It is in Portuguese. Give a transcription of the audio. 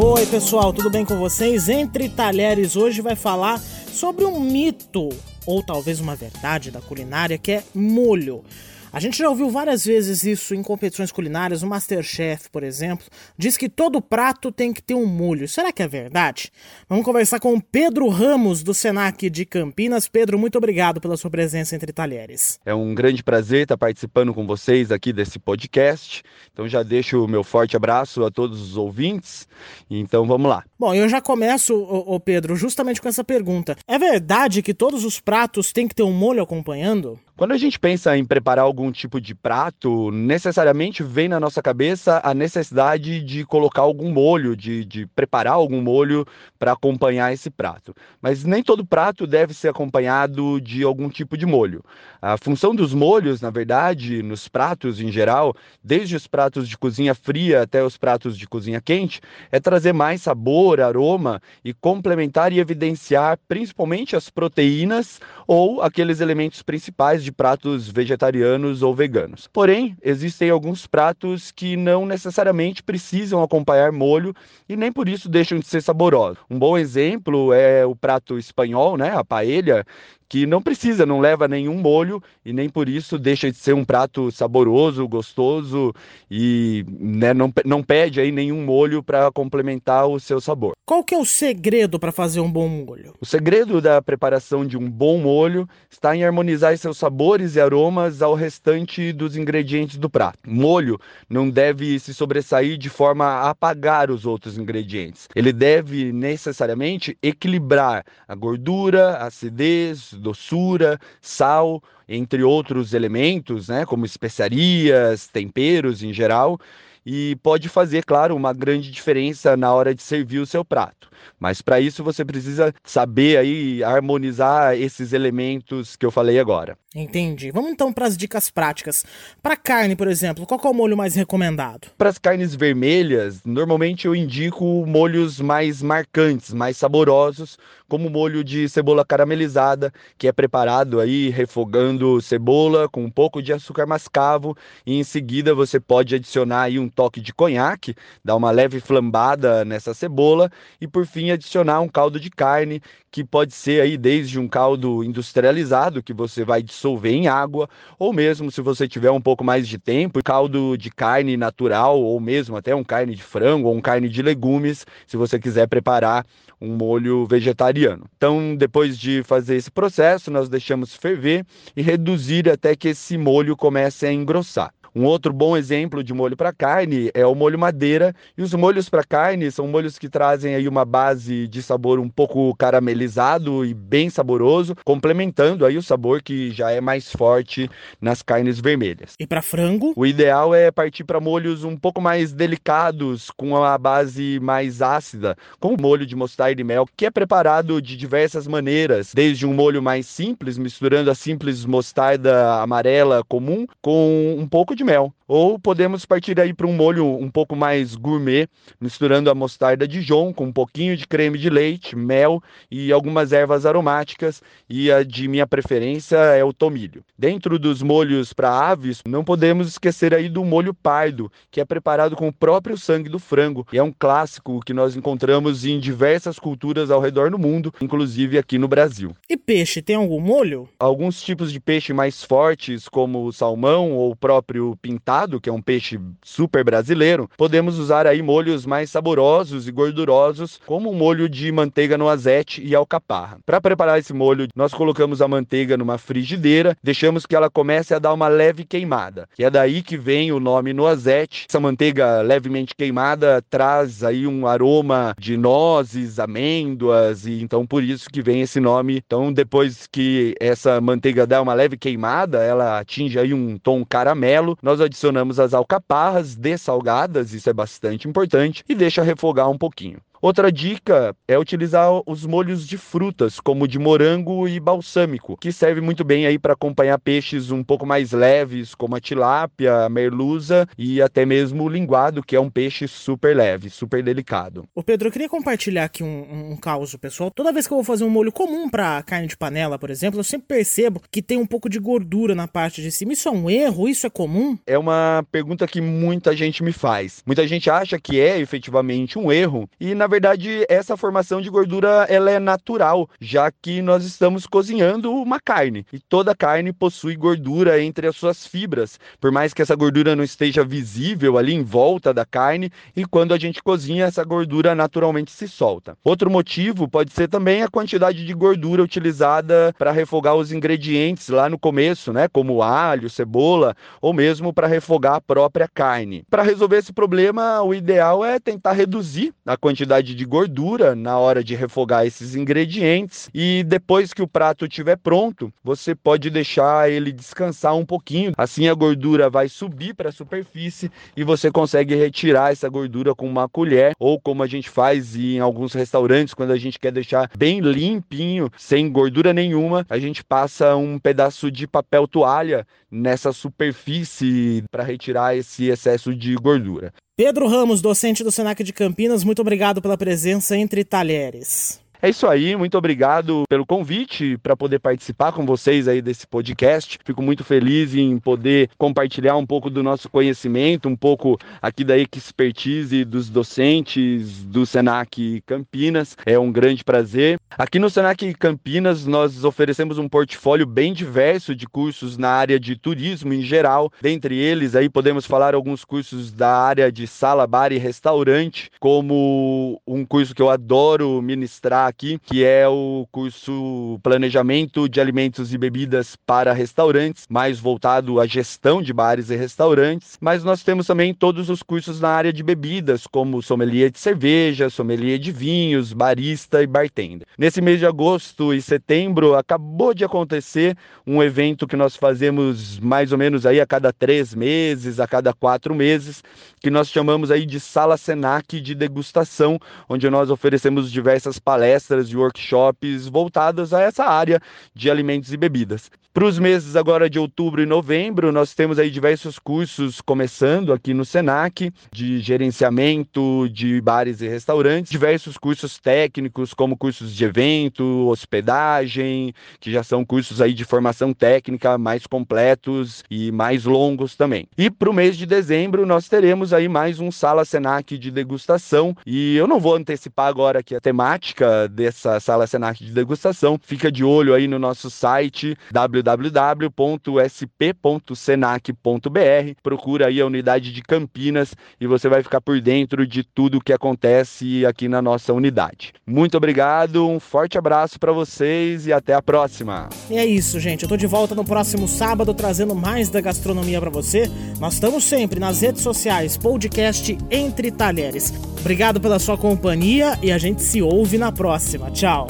Oi, pessoal, tudo bem com vocês? Entre Talheres hoje vai falar sobre um mito, ou talvez uma verdade da culinária, que é molho. A gente já ouviu várias vezes isso em competições culinárias. O Masterchef, por exemplo, diz que todo prato tem que ter um molho. Será que é verdade? Vamos conversar com o Pedro Ramos, do Senac de Campinas. Pedro, muito obrigado pela sua presença entre talheres. É um grande prazer estar participando com vocês aqui desse podcast. Então já deixo o meu forte abraço a todos os ouvintes. Então vamos lá. Bom, eu já começo, ô Pedro, justamente com essa pergunta. É verdade que todos os pratos têm que ter um molho acompanhando? Quando a gente pensa em preparar algum tipo de prato, necessariamente vem na nossa cabeça a necessidade de colocar algum molho, de, de preparar algum molho para acompanhar esse prato. Mas nem todo prato deve ser acompanhado de algum tipo de molho. A função dos molhos, na verdade, nos pratos em geral, desde os pratos de cozinha fria até os pratos de cozinha quente, é trazer mais sabor, aroma e complementar e evidenciar principalmente as proteínas ou aqueles elementos principais de pratos vegetarianos ou veganos. Porém, existem alguns pratos que não necessariamente precisam acompanhar molho e nem por isso deixam de ser saborosos. Um bom exemplo é o prato espanhol, né, a paella, que não precisa, não leva nenhum molho e nem por isso deixa de ser um prato saboroso, gostoso e né, não, não pede aí nenhum molho para complementar o seu sabor. Qual que é o segredo para fazer um bom molho? O segredo da preparação de um bom molho está em harmonizar seus sabores e aromas ao restante dos ingredientes do prato. Molho não deve se sobressair de forma a apagar os outros ingredientes. Ele deve necessariamente equilibrar a gordura, a acidez, doçura, sal, entre outros elementos, né, como especiarias, temperos em geral, e pode fazer, claro, uma grande diferença na hora de servir o seu prato. Mas para isso você precisa saber aí harmonizar esses elementos que eu falei agora. Entendi. Vamos então para as dicas práticas. Para carne, por exemplo, qual é o molho mais recomendado? Para as carnes vermelhas, normalmente eu indico molhos mais marcantes, mais saborosos, como o molho de cebola caramelizada, que é preparado aí refogando cebola com um pouco de açúcar mascavo e em seguida você pode adicionar aí um toque de conhaque, dar uma leve flambada nessa cebola e por fim adicionar um caldo de carne, que pode ser aí desde um caldo industrializado que você vai dissolver em água, ou mesmo se você tiver um pouco mais de tempo, caldo de carne natural ou mesmo até um carne de frango ou um carne de legumes, se você quiser preparar um molho vegetariano. Então, depois de fazer esse processo, nós deixamos ferver e reduzir até que esse molho comece a engrossar. Um outro bom exemplo de molho para carne é o molho madeira. E os molhos para carne são molhos que trazem aí uma base de sabor um pouco caramelizado e bem saboroso, complementando aí o sabor que já é mais forte nas carnes vermelhas. E para frango? O ideal é partir para molhos um pouco mais delicados, com a base mais ácida, como o molho de mostarda e mel, que é preparado de diversas maneiras, desde um molho mais simples, misturando a simples mostarda amarela comum com um pouco de mel. Ou podemos partir aí para um molho um pouco mais gourmet, misturando a mostarda Dijon com um pouquinho de creme de leite, mel e algumas ervas aromáticas. E a de minha preferência é o tomilho. Dentro dos molhos para aves, não podemos esquecer aí do molho pardo, que é preparado com o próprio sangue do frango. E é um clássico que nós encontramos em diversas culturas ao redor do mundo, inclusive aqui no Brasil. E peixe, tem algum molho? Alguns tipos de peixe mais fortes, como o salmão ou o próprio pintado, que é um peixe super brasileiro, podemos usar aí molhos mais saborosos e gordurosos, como o molho de manteiga no azete e alcaparra. Para preparar esse molho, nós colocamos a manteiga numa frigideira, deixamos que ela comece a dar uma leve queimada. E é daí que vem o nome noisette. Essa manteiga levemente queimada traz aí um aroma de nozes, amêndoas e então por isso que vem esse nome. Então depois que essa manteiga dá uma leve queimada, ela atinge aí um tom caramelo, nós adicionamos as alcaparras dessalgadas, isso é bastante importante, e deixa refogar um pouquinho. Outra dica é utilizar os molhos de frutas, como de morango e balsâmico, que serve muito bem aí para acompanhar peixes um pouco mais leves, como a tilápia, a merluza e até mesmo o linguado, que é um peixe super leve, super delicado. Ô Pedro, eu queria compartilhar aqui um, um caos, pessoal. Toda vez que eu vou fazer um molho comum para carne de panela, por exemplo, eu sempre percebo que tem um pouco de gordura na parte de cima. Isso é um erro? Isso é comum? É uma pergunta que muita gente me faz. Muita gente acha que é efetivamente um erro e na verdade, essa formação de gordura ela é natural, já que nós estamos cozinhando uma carne e toda carne possui gordura entre as suas fibras, por mais que essa gordura não esteja visível ali em volta da carne, e quando a gente cozinha, essa gordura naturalmente se solta. Outro motivo pode ser também a quantidade de gordura utilizada para refogar os ingredientes lá no começo, né, como alho, cebola, ou mesmo para refogar a própria carne. Para resolver esse problema, o ideal é tentar reduzir a quantidade quantidade de gordura na hora de refogar esses ingredientes e depois que o prato estiver pronto, você pode deixar ele descansar um pouquinho. Assim a gordura vai subir para a superfície e você consegue retirar essa gordura com uma colher ou como a gente faz em alguns restaurantes quando a gente quer deixar bem limpinho, sem gordura nenhuma, a gente passa um pedaço de papel toalha nessa superfície para retirar esse excesso de gordura. Pedro Ramos, docente do Senac de Campinas, muito obrigado pela presença entre talheres. É isso aí, muito obrigado pelo convite para poder participar com vocês aí desse podcast. Fico muito feliz em poder compartilhar um pouco do nosso conhecimento, um pouco aqui da expertise dos docentes do Senac Campinas. É um grande prazer. Aqui no Senac Campinas nós oferecemos um portfólio bem diverso de cursos na área de turismo em geral. Dentre eles aí podemos falar alguns cursos da área de sala, bar e restaurante, como um curso que eu adoro ministrar aqui, que é o curso Planejamento de Alimentos e Bebidas para Restaurantes, mais voltado à gestão de bares e restaurantes. Mas nós temos também todos os cursos na área de bebidas, como sommelier de cerveja, sommelier de vinhos, barista e bartender. Nesse mês de agosto e setembro, acabou de acontecer um evento que nós fazemos mais ou menos aí a cada três meses, a cada quatro meses, que nós chamamos aí de Sala Senac de degustação, onde nós oferecemos diversas palestras palestras e workshops voltadas a essa área de alimentos e bebidas. Para os meses agora de outubro e novembro, nós temos aí diversos cursos começando aqui no Senac, de gerenciamento de bares e restaurantes, diversos cursos técnicos, como cursos de evento, hospedagem, que já são cursos aí de formação técnica mais completos e mais longos também. E para o mês de dezembro, nós teremos aí mais um Sala Senac de degustação, e eu não vou antecipar agora aqui a temática dessa Sala Senac de degustação, fica de olho aí no nosso site www www.sp.senac.br. Procura aí a unidade de Campinas e você vai ficar por dentro de tudo o que acontece aqui na nossa unidade. Muito obrigado, um forte abraço para vocês e até a próxima. E é isso, gente. Eu tô de volta no próximo sábado trazendo mais da gastronomia para você. Nós estamos sempre nas redes sociais, podcast Entre Talheres. Obrigado pela sua companhia e a gente se ouve na próxima. Tchau.